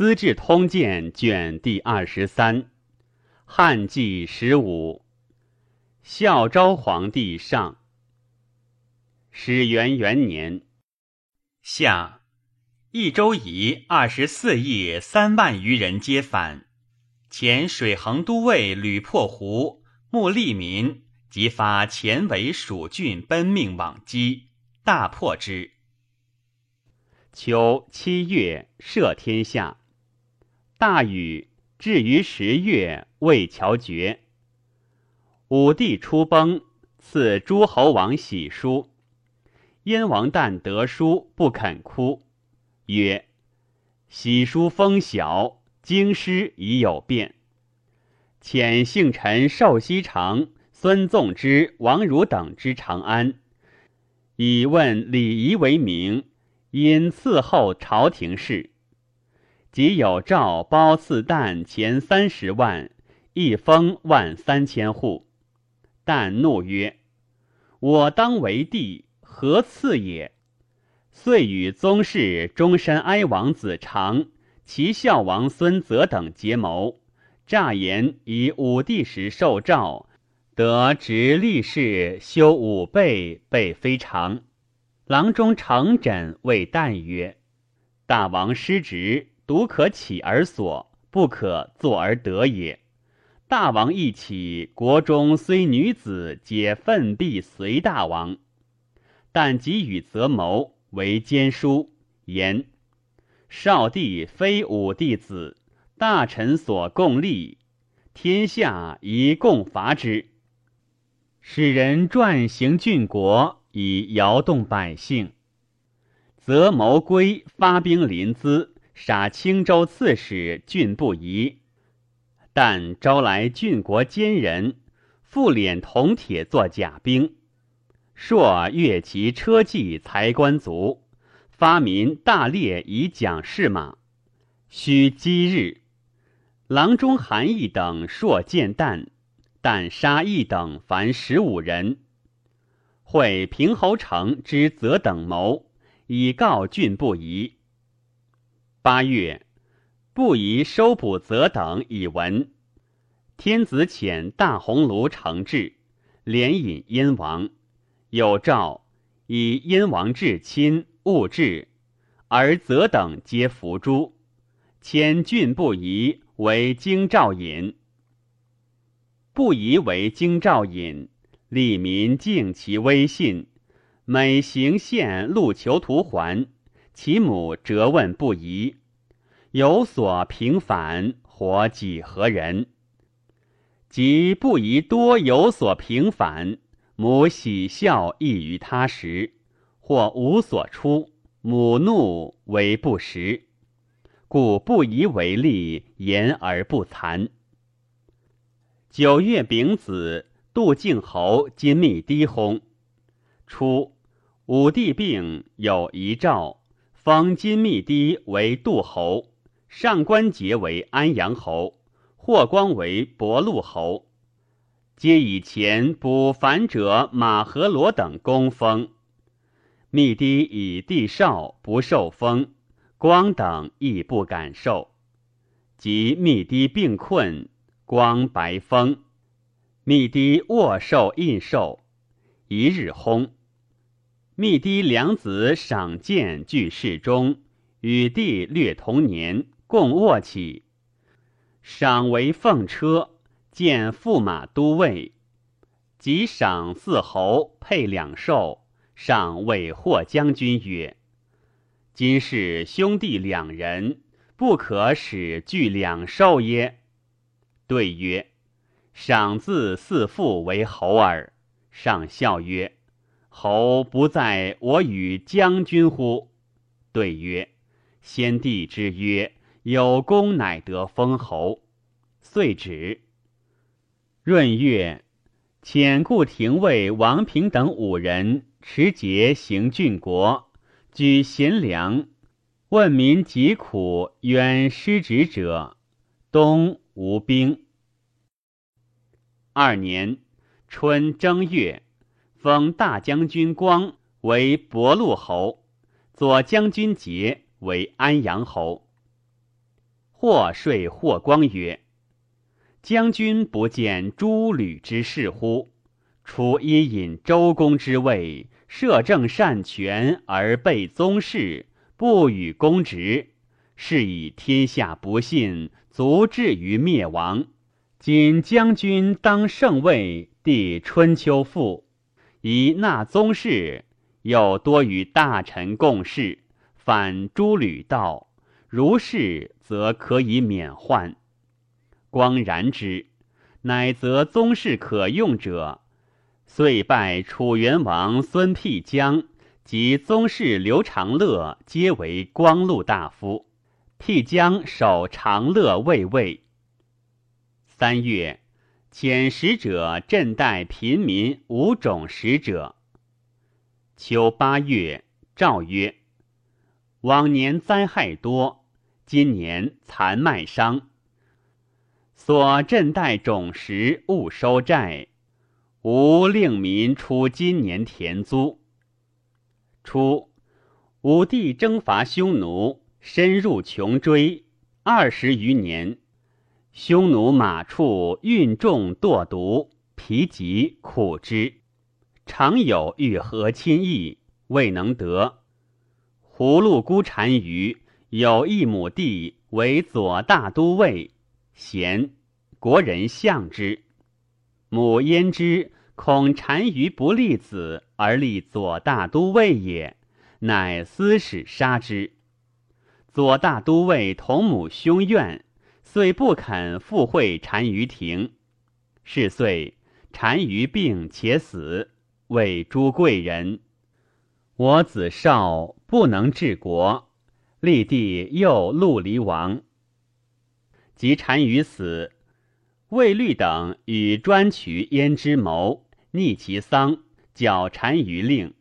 资治通鉴》卷第二十三，汉纪十五，孝昭皇帝上。始元元年，夏，益州夷二十四亿三万余人皆反。前水衡都尉吕破胡、穆利民即发前为蜀郡奔命往击，大破之。秋七月，赦天下。大禹至于十月，未桥绝。武帝出崩，赐诸侯王喜书。燕王旦得书，不肯哭，曰：“喜书封小，京师已有变。”遣幸臣寿西长、孙纵之、王汝等之长安，以问礼仪为名，因伺候朝廷事。即有诏褒赐旦钱三十万，一封万三千户。旦怒曰：“我当为帝。”何赐也？遂与宗室中山哀王子长、齐孝王孙泽等结谋，诈言以武帝时受诏，得执立士修武备，备非常。郎中承枕谓旦曰：“大王失职，独可起而所，不可坐而得也。大王一起，国中虽女子，皆奋臂随大王。”但即与则谋为奸书，言少帝非武帝子，大臣所共立，天下宜共伐之。使人转行郡国，以摇动百姓。则谋归发兵临淄，杀青州刺史郡不疑。但招来郡国奸人，复敛铜铁作甲兵。朔越其车骑才官卒，发民大猎以奖士马。须积日，郎中韩义等朔见旦，旦杀义等凡十五人。会平侯城之则等谋，以告郡不疑。八月，不宜收捕则等以闻。天子遣大鸿胪承制，连引燕王。有诏以燕王至亲勿至，而则等皆伏诛。迁郡不宜为京兆尹，不宜为京兆尹，吏民敬其威信。每行县路求图还，其母责问不疑，有所平反，或几何人？即不疑多有所平反。母喜笑异于他时，或无所出，母怒为不实，故不宜为利，言而不惭。九月丙子，杜敬侯今密低薨。初，武帝病，有遗诏，封金密低为杜侯，上官桀为安阳侯，霍光为博陆侯。皆以前补反者马和罗等功封，密低以帝少不受封，光等亦不敢受。及密低病困，光白封，密低卧受印绶。一日薨，密低两子赏剑俱侍中，与帝略同年，共卧起，赏为凤车。见驸马都尉，即赏四侯配两寿，上谓霍将军曰：“今是兄弟两人，不可使具两寿耶？”对曰：“赏自四父为侯耳。”上笑曰：“侯不在我与将军乎？”对曰：“先帝之曰，有功乃得封侯。”遂止。闰月，遣故廷尉王平等五人持节行郡国，举贤良，问民疾苦，冤失职者。冬无兵。二年春正月，封大将军光为博陆侯，左将军节为安阳侯。或说霍光曰：“将军不见诸吕之事乎？初因引周公之位，摄政擅权而背宗室，不与公职，是以天下不信，足至于灭亡。今将军当圣位，帝春秋复，以纳宗室，又多与大臣共事，反诸吕道。”如是，则可以免患。光然之，乃则宗室可用者，遂拜楚元王孙辟疆及宗室刘长乐，皆为光禄大夫。辟疆守长乐卫尉。三月，遣使者赈待贫民五种使者。秋八月，诏曰：往年灾害多。今年残麦伤，所赈贷种实勿收债，吾令民出今年田租。初，武帝征伐匈奴，深入穷追，二十余年，匈奴马畜运重堕毒，疲疾苦之，常有欲和亲意，未能得。葫芦孤单于。有一亩地为左大都尉，贤国人相之。母焉知恐单于不立子而立左大都尉也，乃私使杀之。左大都尉同母兄怨，遂不肯赴会单于庭。是岁，单于病且死，谓诸贵人：“我子少，不能治国。”立帝又陆离王，及单于死，魏律等与专取焉之谋，逆其丧，剿单于令，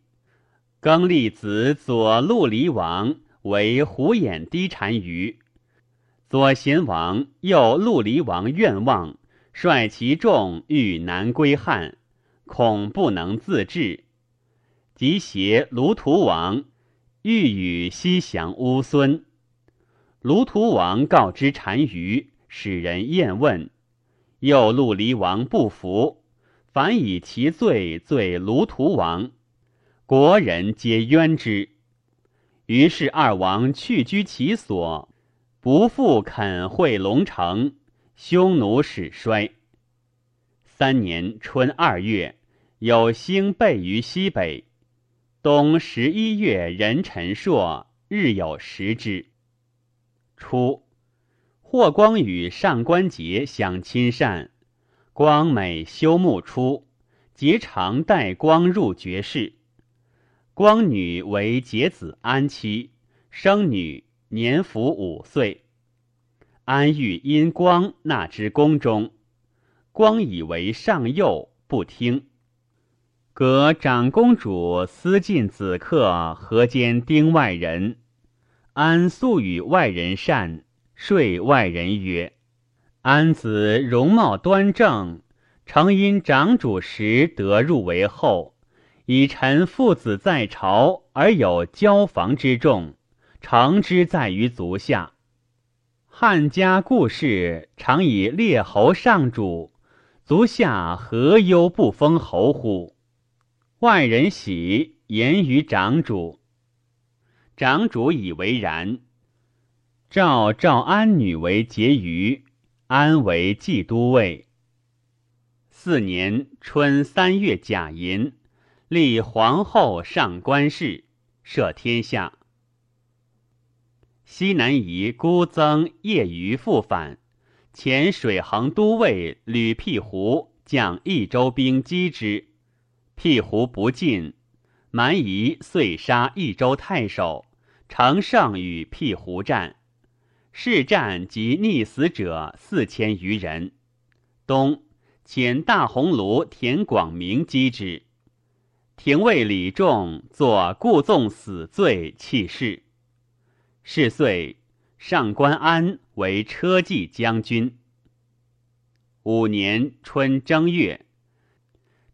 更立子左陆离王为虎眼低单于。左贤王右陆离王愿望，率其众欲南归汉，恐不能自治，即携卢图王。欲与西降乌孙，卢图王告知单于，使人验问，又陆离王不服，反以其罪罪卢图王，国人皆冤之。于是二王去居其所，不复肯会龙城，匈奴始衰。三年春二月，有星备于西北。冬十一月，壬辰朔，日有食之。初，霍光与上官桀相亲善，光每休沐出，桀常带光入绝室。光女为桀子安妻，生女，年甫五岁。安欲因光纳之宫中，光以为上幼，不听。隔长公主私近子客，何间丁外人。安素与外人善，说外人曰：“安子容貌端正，诚因长主时得入为后，以臣父子在朝而有交房之众，常之在于足下。汉家故事常以列侯上主，足下何忧不封侯乎？”外人喜言于长主，长主以为然。召赵安女为婕妤，安为冀都尉。四年春三月甲寅，立皇后上官氏，摄天下。西南夷孤增业余复返，遣水衡都尉吕辟胡将益州兵击之。辟胡不进，蛮夷遂杀益州太守，乘胜与辟胡战，是战及溺死者四千余人。冬，遣大鸿胪田广明击之，廷尉李仲作故纵死罪弃市。是岁，上官安为车骑将军。五年春正月。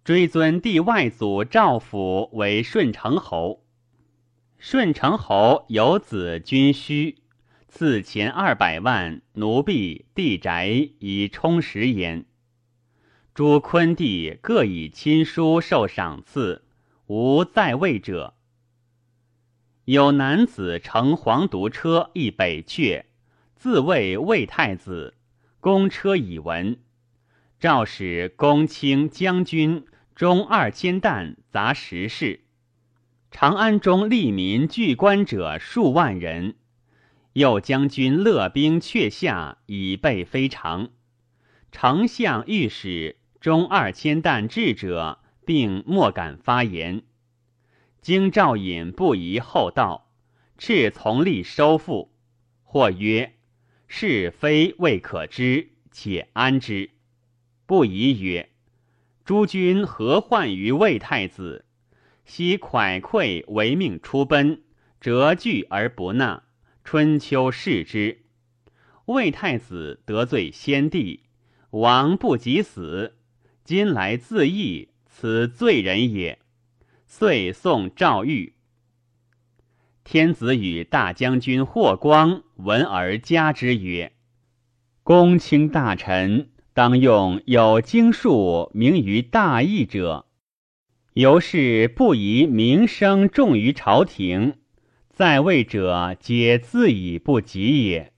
追尊帝外祖赵府为顺承侯。顺承侯有子君须，赐钱二百万，奴婢、地宅以充实焉。诸昆弟各以亲书受赏赐，无在位者。有男子乘黄犊车一北阙，自谓魏太子，公车以闻。诏使公卿将军中二千担杂十事。长安中利民聚官者数万人。右将军勒兵阙下，以备非常。丞相、御史中二千担至者，并莫敢发言。京兆尹不宜厚道，敕从吏收复。或曰：“是非未可知，且安之。”不疑曰：“诸君何患于魏太子？昔蒯聩违命出奔，折据而不纳。”春秋视之，魏太子得罪先帝，王不及死，今来自缢，此罪人也。遂送赵玉。天子与大将军霍光闻而加之曰：“公卿大臣，当用有经术名于大义者，由是不宜名声重于朝廷。”在位者皆自以不及也。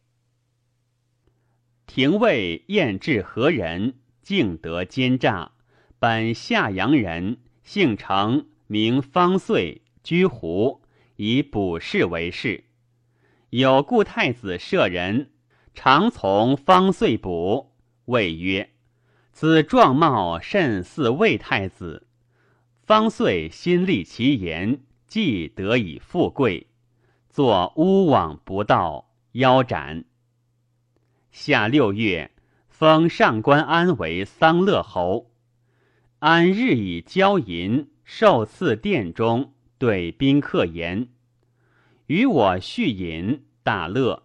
廷尉晏至何人？敬德奸诈，本夏阳人，姓程，名方遂，居胡，以卜筮为事。有故太子舍人，常从方遂卜，谓曰：“此状貌甚似魏太子。”方遂心立其言，既得以富贵。作乌网不到，腰斩。夏六月，封上官安为桑乐侯。安日以交银，受赐殿中，对宾客言：“与我叙饮，大乐。”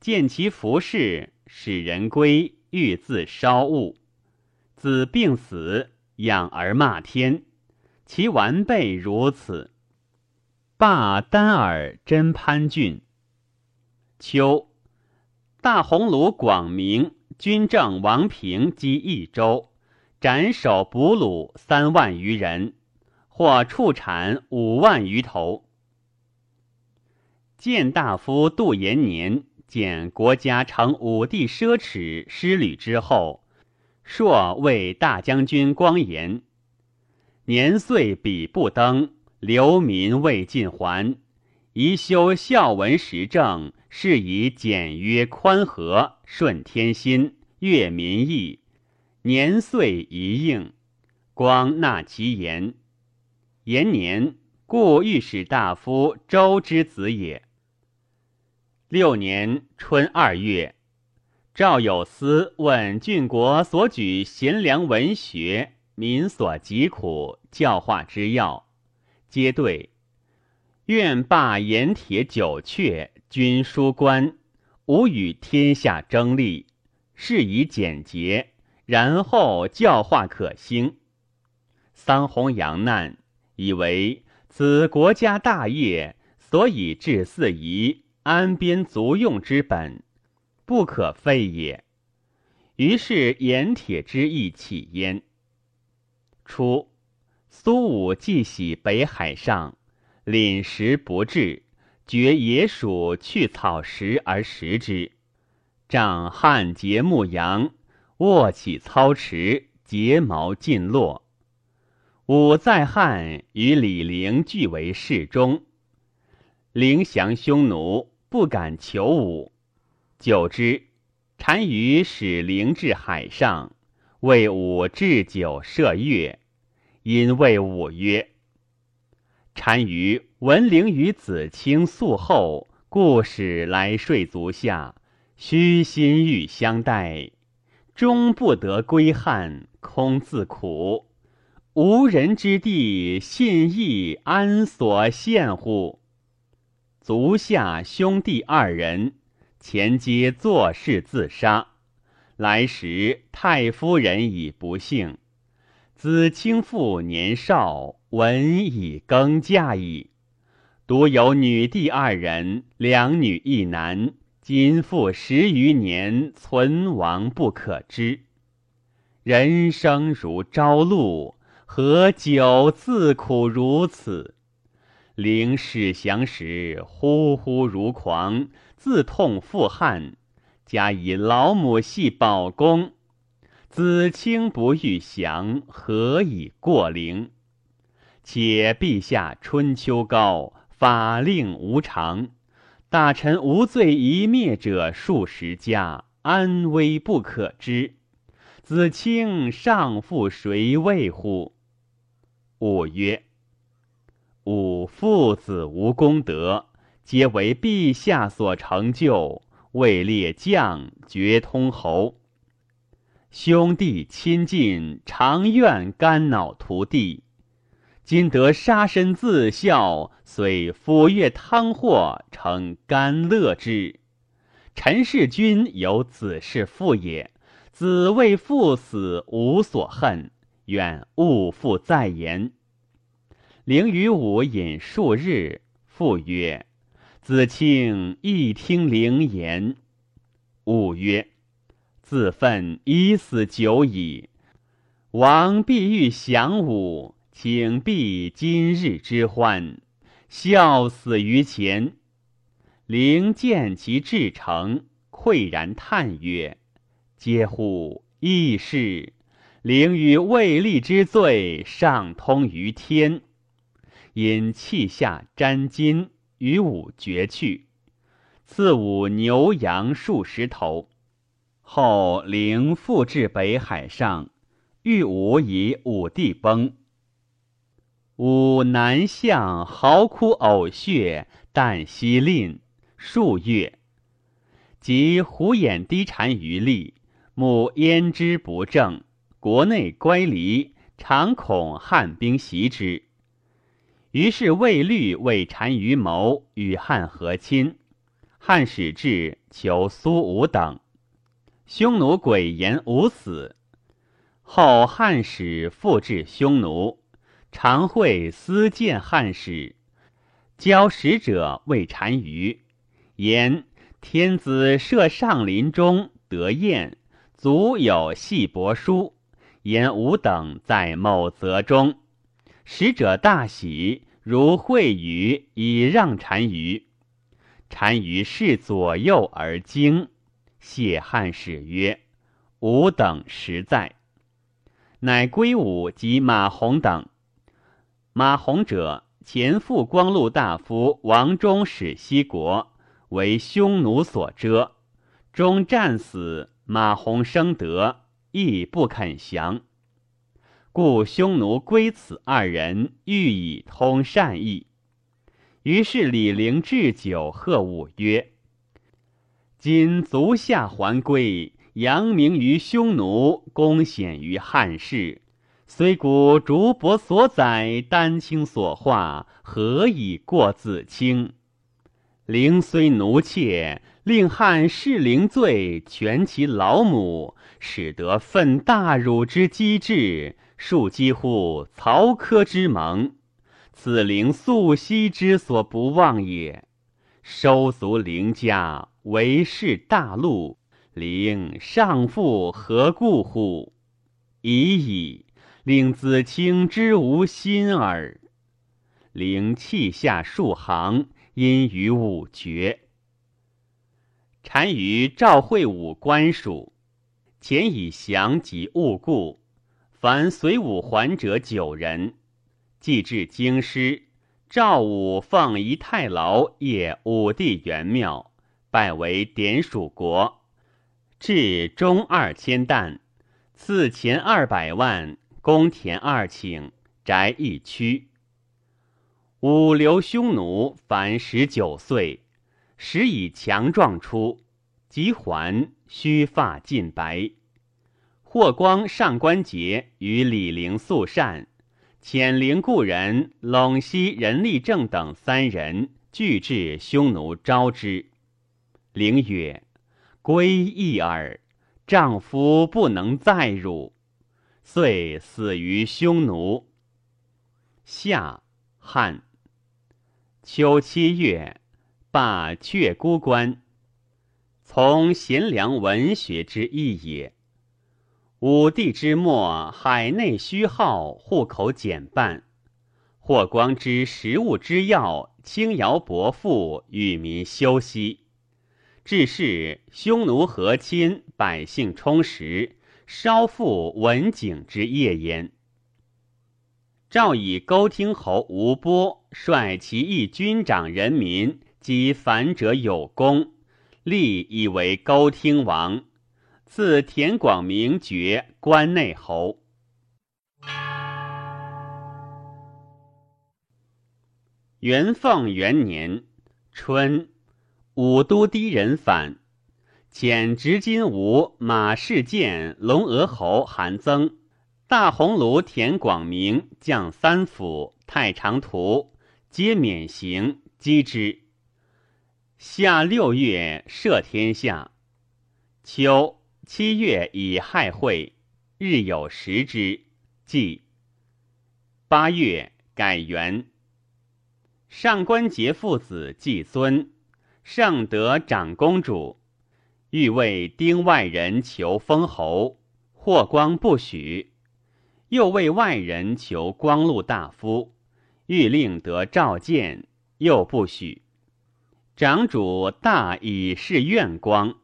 见其服饰，使人归，欲自烧物。子病死，养而骂天，其完备如此。罢丹耳真潘郡。秋，大鸿胪广明军政王平击益州，斩首俘虏三万余人，或畜产五万余头。见大夫杜延年见国家成武帝奢侈失旅之后，朔为大将军光颜，年岁比不登。流民未尽还，宜修孝文时政，是以简约宽和，顺天心，悦民意，年岁一应，光纳其言。延年，故御史大夫周之子也。六年春二月，赵有司问郡国所举贤良文学，民所疾苦，教化之要。皆对，愿罢盐铁九阙，均书官，吾与天下争利，事以简洁，然后教化可兴。桑弘羊难，以为此国家大业，所以治四夷，安边足用之本，不可废也。于是盐铁之意起焉。初。苏武既喜北海上，廪食不至，绝野鼠去草食而食之。仗汉节牧羊，卧起操持，睫毛尽落。武在汉与李陵俱为侍中，陵降匈奴，不敢求武。久之，单于使陵至海上，为武置酒设乐。因谓武曰：“单于闻陵与子卿宿后，故使来睡足下，虚心欲相待，终不得归汉，空自苦。无人之地，信义安所献乎？足下兄弟二人，前皆作事自杀。来时太夫人已不幸。”子卿父年少，闻已更嫁矣。独有女弟二人，两女一男，今复十余年，存亡不可知。人生如朝露，何久自苦如此？灵始降时，呼呼如狂，自痛复汗。加以老母系宝宫，子卿不欲降，何以过灵？且陛下春秋高，法令无常。大臣无罪一灭者数十家，安危不可知。子卿尚负谁卫乎？吾曰：吾父子无功德，皆为陛下所成就。位列将，爵通侯。兄弟亲近，常愿肝脑涂地。今得杀身自效，遂抚越汤祸，成甘乐之。陈氏君有子是父也，子为父死无所恨，愿勿复再言。灵与武饮数日，父曰：“子卿亦听灵言。”武曰：“自奋已死久矣，王必欲降武。”请避今日之欢，笑死于前。灵见其至诚，喟然叹曰：“嗟乎！异事！灵与未立之罪，上通于天。”因气下沾金，与武绝去，赐武牛羊数十头。后灵复至北海上，欲武以武帝崩。五南向嚎哭呕血，旦夕吝数月，及虎眼低单于立，目焉之不正，国内乖离，常恐汉兵袭之。于是魏律为单于谋与汉和亲，汉使至求苏武等，匈奴诡言无死。后汉使复至匈奴。常会私见汉使，交使者谓单于言：天子设上林中得宴，足有细帛书，言吾等在某泽中。使者大喜，如会语以让单于。单于视左右而惊，谢汉使曰：“吾等实在。”乃归武及马洪等。马洪者，前副光禄大夫王忠使西国，为匈奴所遮，终战死。马洪生得，亦不肯降，故匈奴归此二人，欲以通善意。于是李陵置酒贺武曰：“今足下还归，扬名于匈奴，功显于汉室。”虽古竹帛所载，丹青所画，何以过子卿？陵虽奴妾，令汉弑灵罪，全其老母，使得愤大辱之机智，庶几乎曹柯之盟。此灵素昔之所不忘也。收足灵家，为是大陆，灵上父何故乎？已矣。令子卿之无心耳。灵泣下数行，因于五绝。单于赵惠武官属，前以降及误故，凡随武还者九人。既至京师，赵武奉一太牢谒武帝元庙，拜为典属国，至中二千担，赐钱二百万。公田二顷，宅一区。武留匈奴，凡十九岁，时已强壮出，及还，须发尽白。霍光上官桀与李陵素善，遣陵故人陇西任立正等三人，俱至匈奴招之。陵曰：“归义耳，丈夫不能再辱。”遂死于匈奴。夏汉秋七月，罢阙孤关。从贤良文学之意也。武帝之末，海内虚耗，户口减半。霍光之食物之要，轻徭薄赋，与民休息。致是匈奴和亲，百姓充实，稍复文景之业焉。诏以勾听侯吴波率其义军长人民及反者有功，立以为高听王。赐田广明爵关内侯。元凤元年春，武都低人反，遣执金吾马士建龙额侯韩增、大鸿胪田广明将三府太常图，皆免刑击之。夏六月，赦天下。秋。七月以亥会，日有食之。祭。八月改元。上官桀父子季孙，上德长公主，欲为丁外人求封侯，霍光不许。又为外人求光禄大夫，欲令得召见，又不许。长主大以是愿光。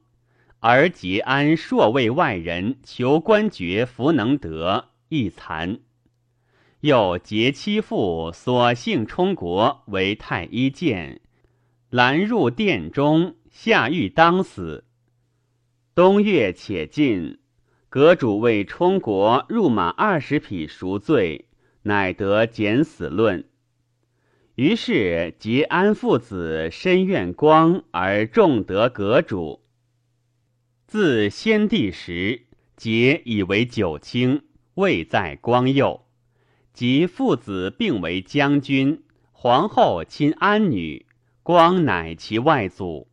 而桀安朔为外人求官爵，弗能得，亦残。又桀妻父所幸充国为太医监，拦入殿中，下狱当死。冬月且尽，阁主为充国入马二十匹赎罪，乃得减死论。于是桀安父子深怨光，而重得阁主。自先帝时，桀以为九卿，位在光佑。及父子并为将军，皇后亲安女，光乃其外祖，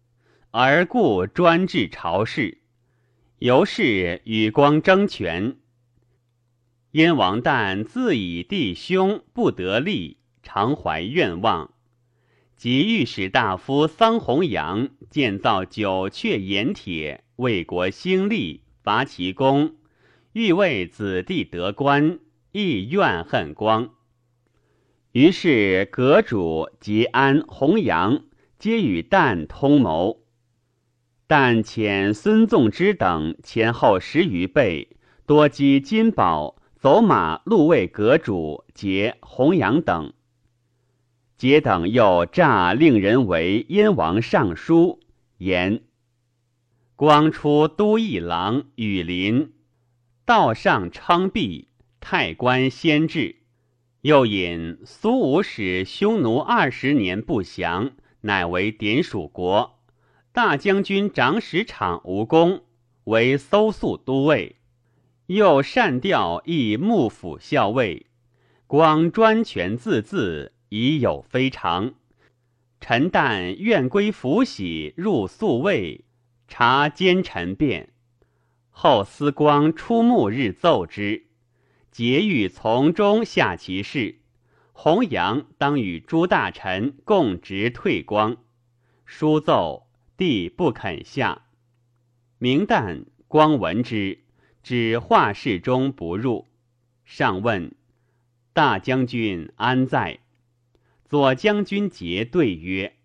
而故专制朝事。由是与光争权。燕王旦自以弟兄不得利，常怀愿望。及御史大夫桑弘羊建造九阙盐铁。为国兴利，伐其功，欲为子弟得官，亦怨恨光。于是阁主吉安、弘扬皆与旦通谋。旦遣孙纵之等前后十余倍，多积金宝，走马路为阁主结弘扬等。皆等又诈令人为燕王尚书，言。光出都邑郎羽林，道上称璧，太官先至。又引苏武使匈奴二十年不降，乃为典属国。大将军长史场无功，为搜素都尉。又善调议幕府校尉。光专权自恣，已有非常。臣但愿归府喜，入宿卫。察奸臣变，后思光出暮日奏之，节欲从中下其事。弘扬当与诸大臣共执退光。书奏，帝不肯下。明旦，光闻之，指画室中不入。上问大将军安在？左将军节对曰：“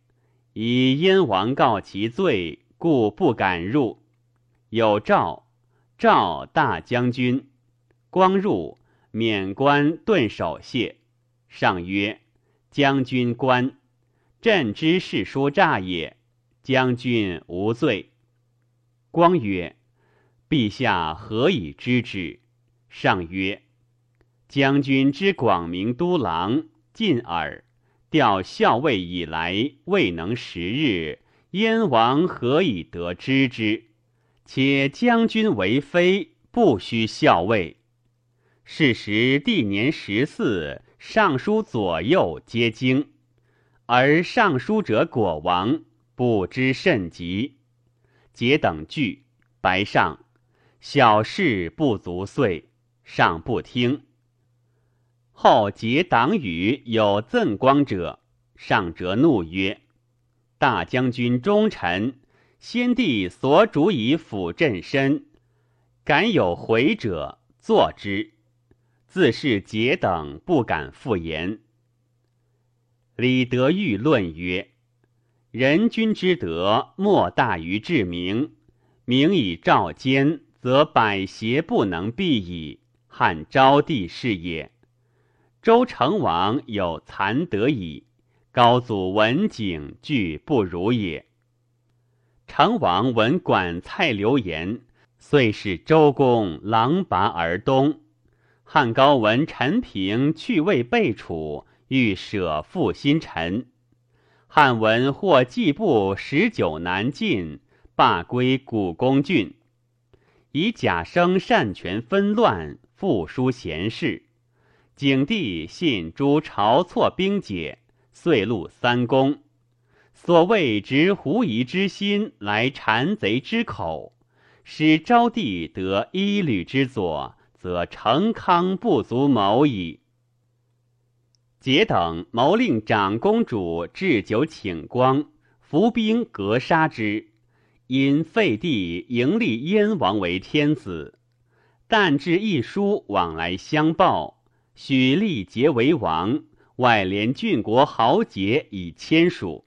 以燕王告其罪。”故不敢入。有诏，诏大将军。光入，免官顿守谢。上曰：“将军官，朕知是书诈也。将军无罪。”光曰：“陛下何以知之？”上曰：“将军之广明都郎近耳，调校尉以来，未能十日。”燕王何以得知之？且将军为妃，不须校尉。是时帝年十四，尚书左右皆惊，而尚书者果亡，不知甚急。皆等惧，白上小事不足遂，上不听。后结党羽有赠光者，上折怒曰。大将军忠臣，先帝所主以辅朕身，敢有回者，坐之。自是节等不敢复言。李德裕论曰：“人君之德，莫大于治民。民以照奸，则百邪不能避矣。汉昭帝是也。周成王有残德矣，高祖文景俱不如也。成王闻管蔡流言，遂使周公狼拔而东。”汉高闻陈平去位备楚，欲舍负新臣。汉文或季布十九南进，罢归古公郡，以贾生擅权纷乱，复书贤士。景帝信诸晁错兵解，遂录三公。所谓执狐疑之心来谗贼之口，使昭帝得一履之佐。则成康不足谋矣。桀等谋令长公主置酒请光，伏兵格杀之。因废帝迎立燕王为天子，但至一书往来相报，许立结为王，外连郡国豪杰以签署。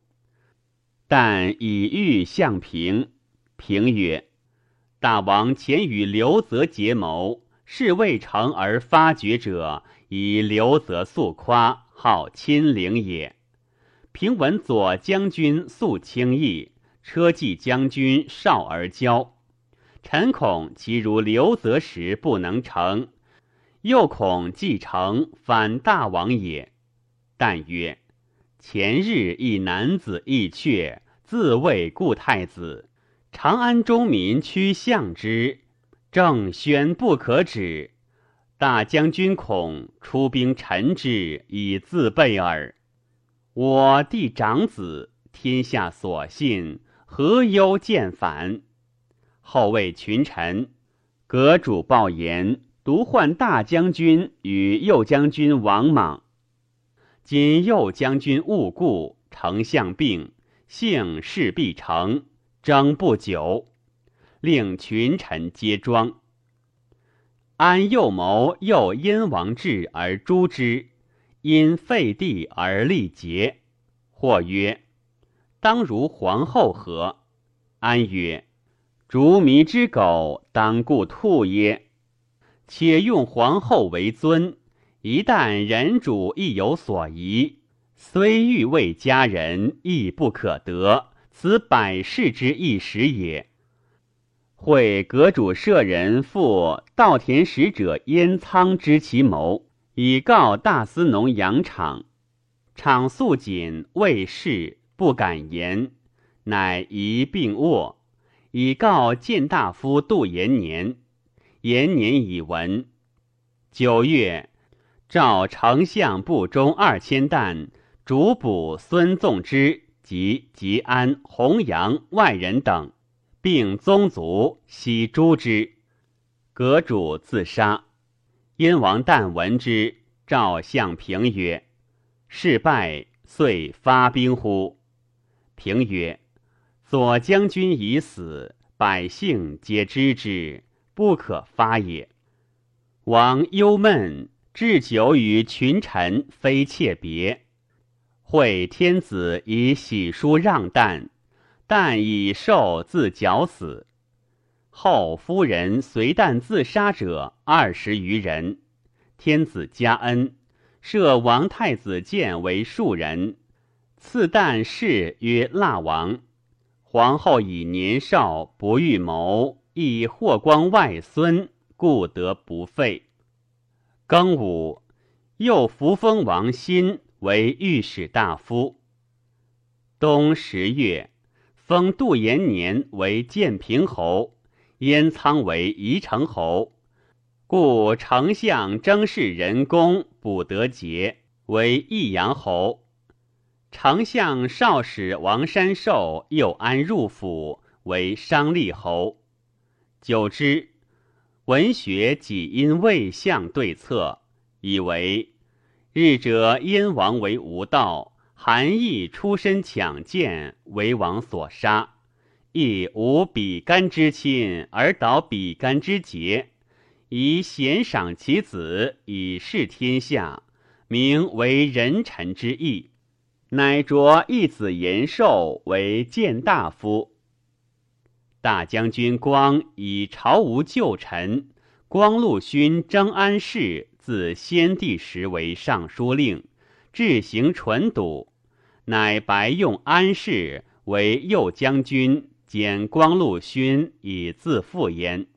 但以欲向平，平曰：“大王前与刘泽结谋。”是未成而发觉者，以刘泽素夸，号亲陵也。平闻左将军素轻易，车骑将军少而骄。臣恐其如刘泽时不能成，又恐继承反大王也。但曰：前日一男子义阙，自谓故太子，长安中民趋向之。正宣不可止，大将军恐出兵陈之，以自备耳。我弟长子，天下所信，何忧见反？后谓群臣：阁主报言，独唤大将军与右将军王莽。今右将军误故，丞相病，幸事必成，争不久。令群臣皆庄。安右谋又因王志而诛之，因废帝而立节。或曰：“当如皇后何？”安曰：“逐迷之狗，当顾兔耶？且用皇后为尊，一旦人主亦有所疑，虽欲为家人，亦不可得。此百世之一时也。”会阁主舍人赴稻田使者燕仓知其谋，以告大司农杨敞。敞素谨未事，不敢言，乃一病卧，以告谏大夫杜延年。延年以闻。九月，召丞相部中二千担，主捕孙纵之及吉安、弘扬外人等。并宗族，悉诛之。阁主自杀。燕王旦闻之，召相平曰：“事败，遂发兵乎？”平曰：“左将军已死，百姓皆知之，不可发也。”王忧闷，置酒与群臣，非妾别。会天子以喜书让旦。旦以寿自绞死，后夫人随旦自杀者二十余人。天子加恩，设王太子建为庶人，赐旦谥曰腊王。皇后以年少不欲谋，亦霍光外孙，故得不废。庚午，又扶封王欣为御史大夫。冬十月。封杜延年为建平侯，燕仓为宜城侯，故丞相征士人公卜得杰为益阳侯。丞相少使王山寿又安入府为商利侯。久之，文学几因未相对策，以为日者燕王为无道。韩义出身抢剑，为王所杀，亦无比干之亲而导比干之节，以贤赏其子以示天下，名为人臣之义。乃着一子延寿为谏大夫。大将军光以朝无旧臣，光禄勋征安氏自先帝时为尚书令，志行纯笃，乃白用安氏为右将军兼光禄勋，以自负焉。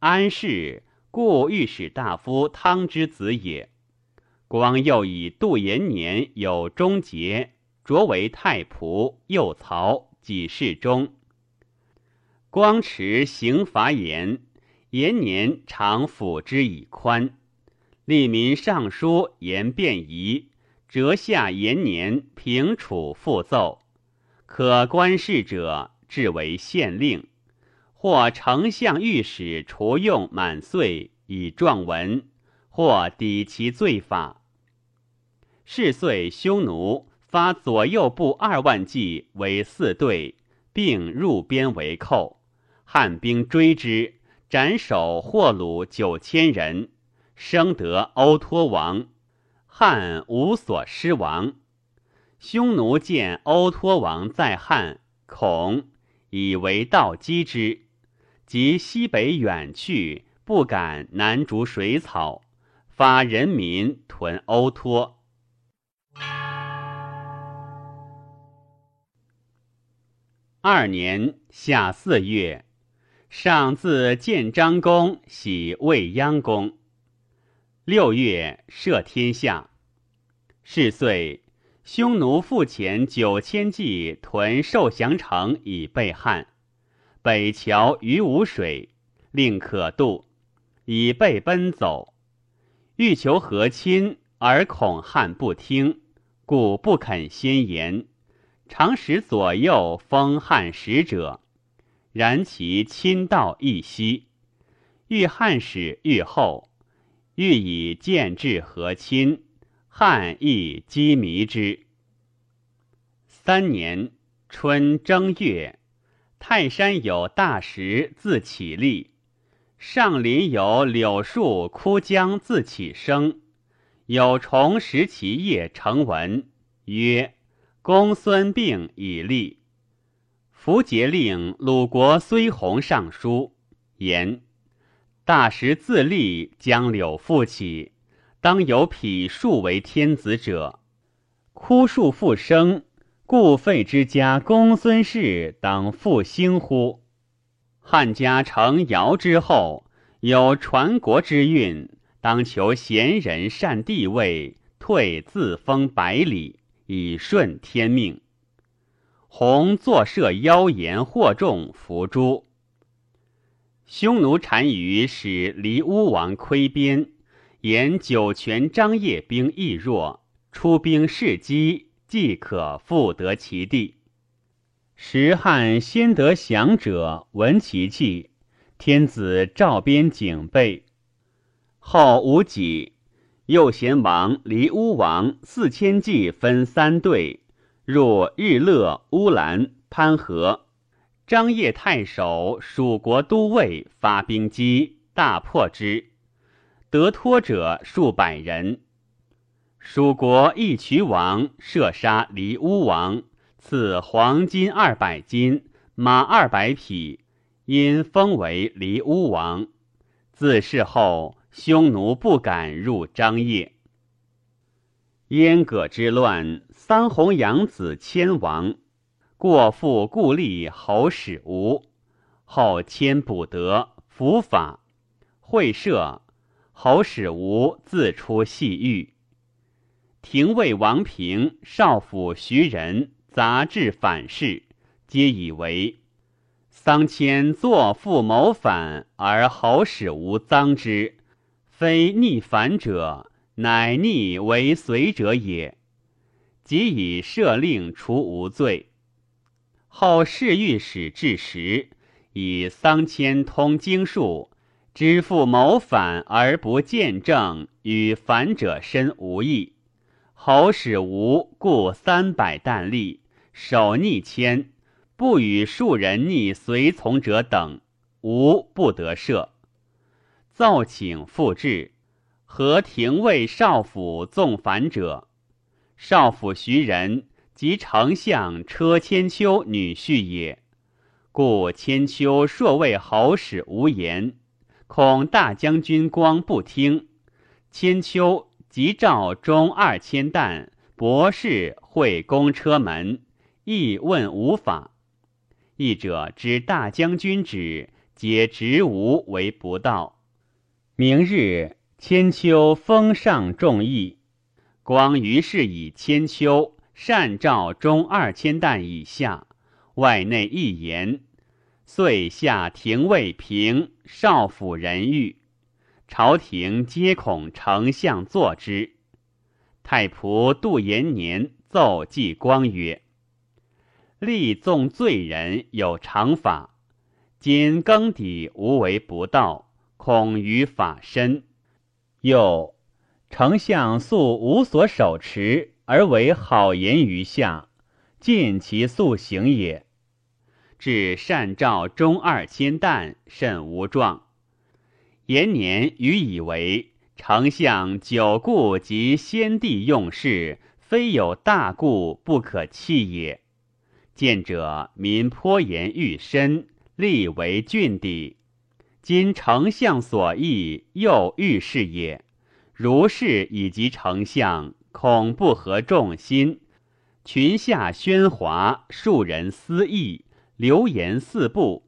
安氏故御史大夫汤之子也。光又以杜延年有忠节，擢为太仆，右曹，给事中。光持刑罚严，延年常抚之以宽。吏民上书言便宜，折下延年平处复奏。可观事者，至为县令，或丞相、御史除用满岁以状文，或抵其罪法。是岁，匈奴发左右部二万骑为四队，并入边为寇。汉兵追之，斩首获虏九千人，生得欧托王。汉无所失亡。匈奴见欧托王在汉，恐以为道击之，即西北远去，不敢南逐水草，发人民屯欧托。二年夏四月，上自建章宫，徙未央宫。六月，赦天下。是岁，匈奴复遣九千骑屯受降城以备汉。北桥于无水，令可渡，以备奔走。欲求和亲，而恐汉不听，故不肯先言。常使左右封汉使者，然其亲道一息。欲汉使欲后，欲以见至和亲，汉亦积迷之。三年春正月，泰山有大石自起立，上林有柳树枯江自起生，有虫食其叶成文，曰。公孙病以立。符节令鲁国虽弘上书言：大石自立，将柳复起，当有匹树为天子者。枯树复生，故废之家公孙氏当复兴乎？汉家成尧之后，有传国之运，当求贤人善地位，退自封百里。以顺天命。弘作设妖言惑众伏诛。匈奴单于使黎乌王窥边，言酒泉张掖兵亦弱，出兵示击，即可复得其地。时汉先得降者，闻其计，天子召边警备。后无己。右贤王离乌王四千骑分三队入日乐、乌兰、潘河。张掖太守、蜀国都尉发兵击，大破之，得脱者数百人。蜀国义渠王射杀离乌王，赐黄金二百斤，马二百匹，因封为离乌王。自事后。匈奴不敢入张掖。燕葛之乱，桑弘养子迁王，过父故立侯使吴，后迁补德，伏法，会赦，侯使吴自出细狱。廷尉王平、少府徐仁杂志反事，皆以为桑迁作父谋反，而侯使吴赃之。非逆反者，乃逆为随者也。即以赦令除无罪。后侍御史至时，以桑迁通经术，知父谋反而不见证，与反者身无异。侯使无故三百担力，守逆迁，不与庶人逆随从者等，无不得赦。奏请复至，何廷尉少府纵反者？少府徐人及丞相车千秋女婿也。故千秋朔谓侯使无言，恐大将军光不听。千秋即召中二千担博士会公车门，亦问无法。译者知大将军旨，皆执无为不道。明日千秋封上众议，光于是以千秋善召中二千担以下。外内一言，遂下廷尉平少府人狱，朝廷皆恐丞相坐之。太仆杜延年奏祭光曰：“立纵罪人有常法，今更抵无为不道，恐于法深。又丞相素无所手持，而为好言于下。”尽其素行也。至善召中二千担，甚无状。延年余以为丞相久故及先帝用事，非有大故不可弃也。见者民颇言欲深，立为郡邸。今丞相所议，又欲是也。如是以及丞相，恐不合众心。群下喧哗，庶人私议，流言四部。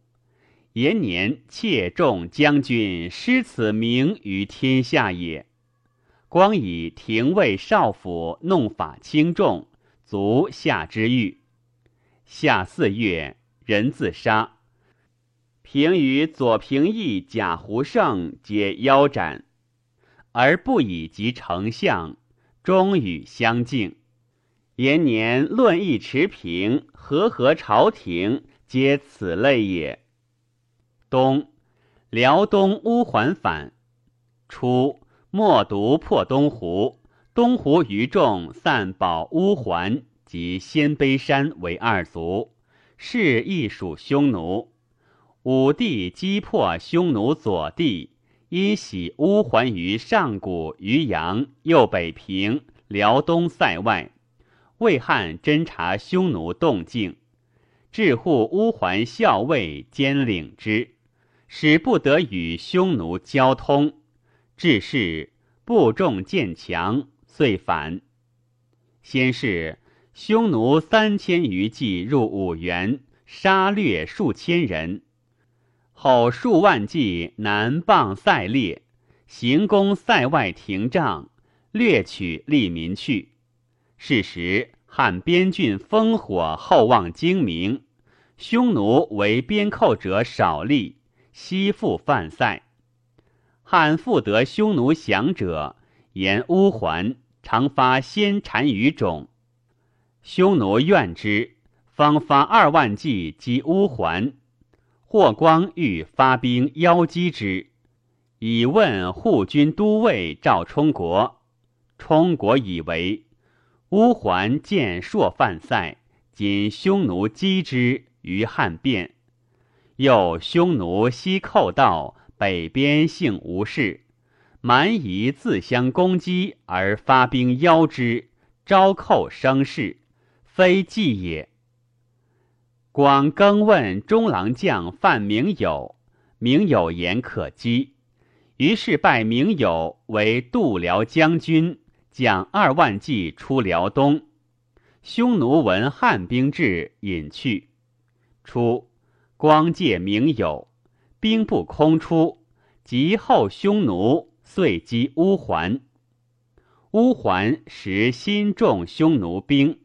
延年切众将军失此名于天下也。光以廷尉少府弄法轻重，足下之欲。夏四月，人自杀。平与左平义、贾胡胜皆腰斩，而不以及丞相，终与相敬。延年论议持平，和合朝廷，皆此类也。冬，辽东乌桓反。初，莫毒破东湖，东湖余众散保乌桓及鲜卑山为二族，是亦属匈奴。武帝击破匈奴左地，因徙乌桓于上谷、于阳、右北平、辽东塞外。魏汉侦察匈奴动静，至护乌桓校尉兼领之，使不得与匈奴交通。至是部众渐强，遂反。先是匈奴三千余骑入五原，杀掠数千人。后数万骑南傍塞列，行攻塞外亭帐，掠取利民去。是时，汉边郡烽火厚望精明，匈奴为边寇者少利，悉复犯塞。汉复得匈奴降者，言乌桓常发先单于种，匈奴怨之，方发二万骑击乌桓。霍光欲发兵邀击之，以问护军都尉赵充国，充国以为。乌桓见朔犯塞，今匈奴击之于汉变。又匈奴西寇道，北边幸无事，蛮夷自相攻击而发兵邀之，招寇生事，非计也。广更问中郎将范明友，明友言可击，于是拜明友为度辽将军。将二万骑出辽东，匈奴闻汉兵至，引去。初，光借明友，兵不空出，及后匈奴，遂击乌桓。乌桓时心重匈奴兵，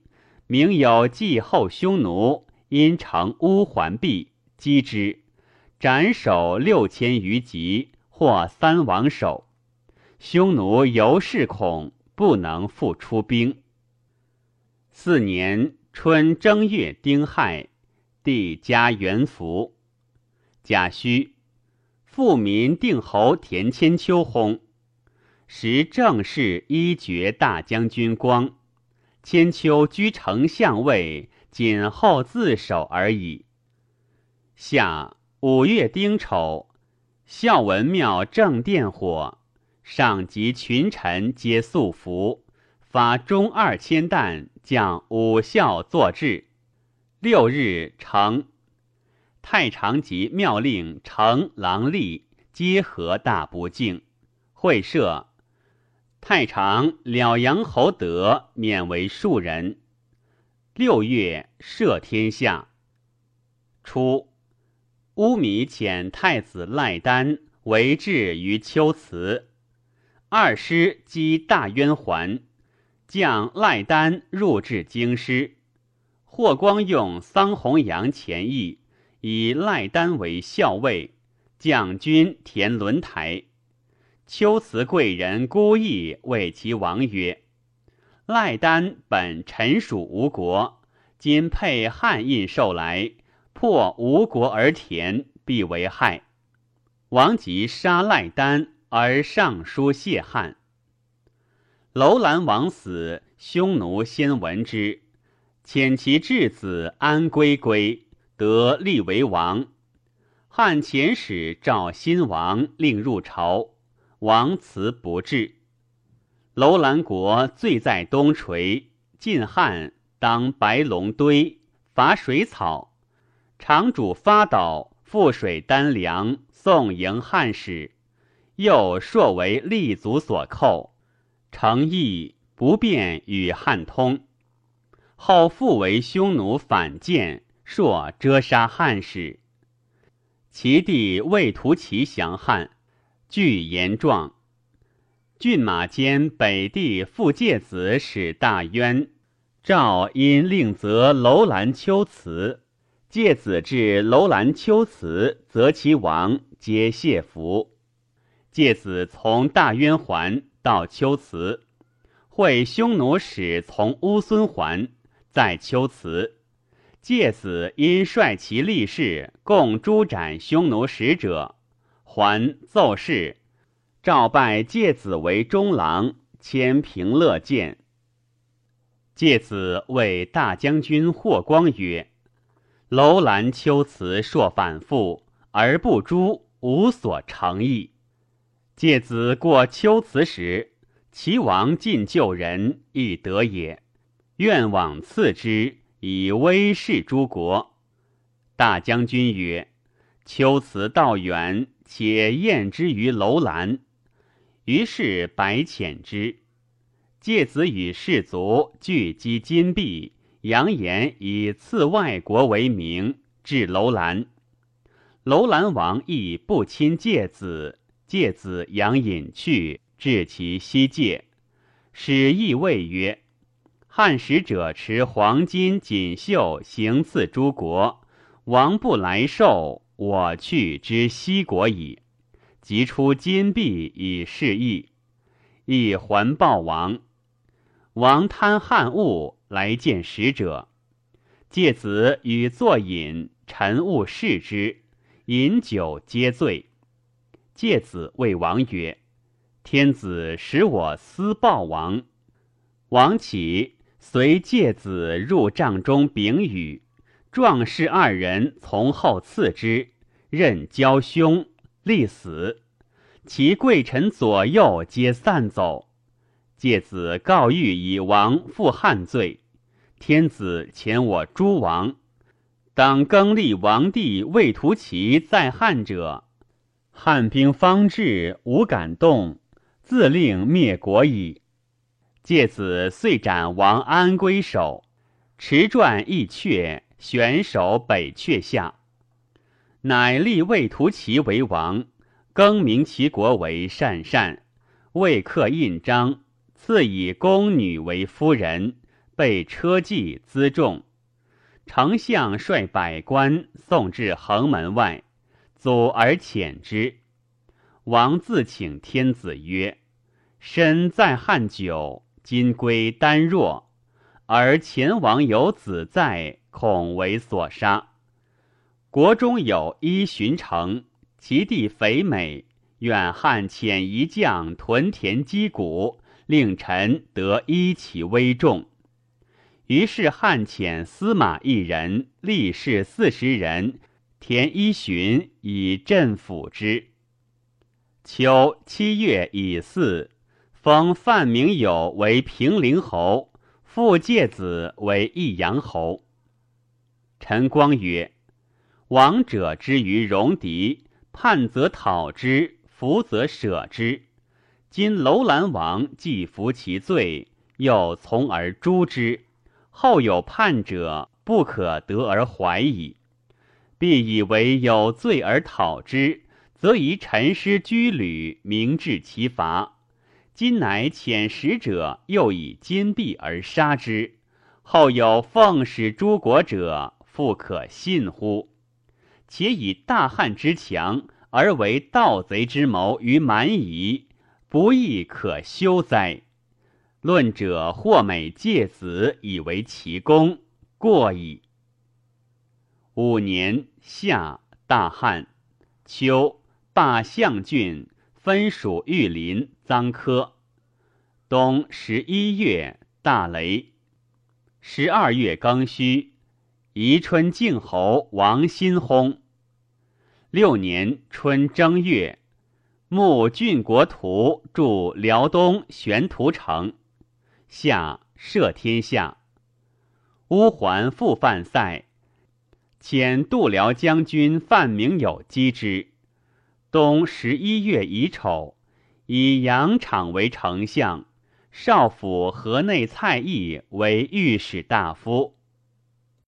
明友继后匈奴，因乘乌桓壁，击之，斩首六千余级，获三王首。匈奴尤是恐。不能复出兵。四年春正月丁亥，帝加元服。甲戌，富民定侯田千秋薨。时正是一爵大将军光，千秋居丞相位，仅后自首而已。夏五月丁丑，孝文庙正殿火，上及群臣皆素服，发中二千担，将五孝作制。六日成，太常及庙令丞郎吏皆合大不敬。会赦，太常了杨侯德免为庶人。六月赦天下。初。乌米遣太子赖丹为质于秋辞，二师击大渊还，将赖丹入至京师。霍光用桑弘羊前议，以赖丹为校尉，将军填轮台。秋辞贵人孤意谓其王曰：“赖丹本臣属吴国，今配汉印受来。”破吴国而田，必为害。王即杀赖丹，而上书谢汉。楼兰王死，匈奴先闻之，遣其质子安归归，得立为王。汉遣使召新王，令入朝，王辞不至。楼兰国罪在东垂，晋汉当白龙堆，伐水草。长主发岛覆水丹粮，送迎汉使，又朔为立足所寇，诚意不便与汉通。后复为匈奴反间，朔遮杀汉使。其弟未图其降汉，据言状。骏马监北地傅介子使大渊，赵因令责楼兰秋辞。介子至楼兰秋辞，则其王皆谢服。介子从大渊还，到秋辞，会匈奴使从乌孙还，在秋辞。介子因率其力士共诛斩匈奴使者，还奏事，诏拜介子为中郎，迁平乐监。介子谓大将军霍光曰。楼兰秋辞硕反复而不诛，无所成意。介子过秋辞时，齐王尽救人，亦得也。愿往赐之，以威势诸国。大将军曰：“秋辞道远，且宴之于楼兰。”于是白遣之。介子与士卒聚集金币。扬言以赐外国为名，至楼兰。楼兰王亦不亲介子，介子扬隐去，至其西界。使亦谓曰：“汉使者持黄金锦绣行赐诸国，王不来受，我去之西国矣。即出金币以示意，亦还报王。王贪汉物。”来见使者，介子与坐饮，臣勿视之，饮酒皆醉。介子谓王曰：“天子使我私报王。”王起，随介子入帐中禀语，壮士二人从后刺之，任交兄，立死。其贵臣左右皆散走。介子告谕以王负汉罪，天子遣我诸王，当更立王帝魏屠齐在汉者，汉兵方至，无敢动，自令灭国矣。介子遂斩王安归首，持传一阙，悬首北阙下，乃立魏屠齐为王，更名其国为善善，未刻印章。赐以宫女为夫人，被车骑辎重。丞相率百官送至横门外，阻而遣之。王自请天子曰：“身在汉久，今归丹若，而前王有子在，恐为所杀。国中有一巡城，其地肥美，远汉遣一将屯田击鼓。”令臣得依其威重，于是汉遣司马一人，力士四十人，田一巡以镇抚之。秋七月乙巳，封范明友为平陵侯，傅介子为益阳侯。陈光曰：“王者之于戎狄，叛则讨之，服则舍之。今楼兰王既服其罪，又从而诛之。”后有叛者，不可得而怀矣。必以为有罪而讨之，则以陈师居旅，明治其罚。今乃遣使者，又以金币而杀之。后有奉使诸国者，复可信乎？且以大汉之强，而为盗贼之谋于蛮夷，不亦可休哉？论者或美介子以为其功，过矣。五年夏，大旱。秋，罢相郡，分属玉林、臧科。冬十一月，大雷。十二月庚戌，宜春靖侯王新薨。六年春正月，募郡国图驻辽东玄图城。夏赦天下，乌桓复犯塞，遣度辽将军范明友击之。冬十一月乙丑，以杨敞为丞相，少府河内蔡邕为御史大夫。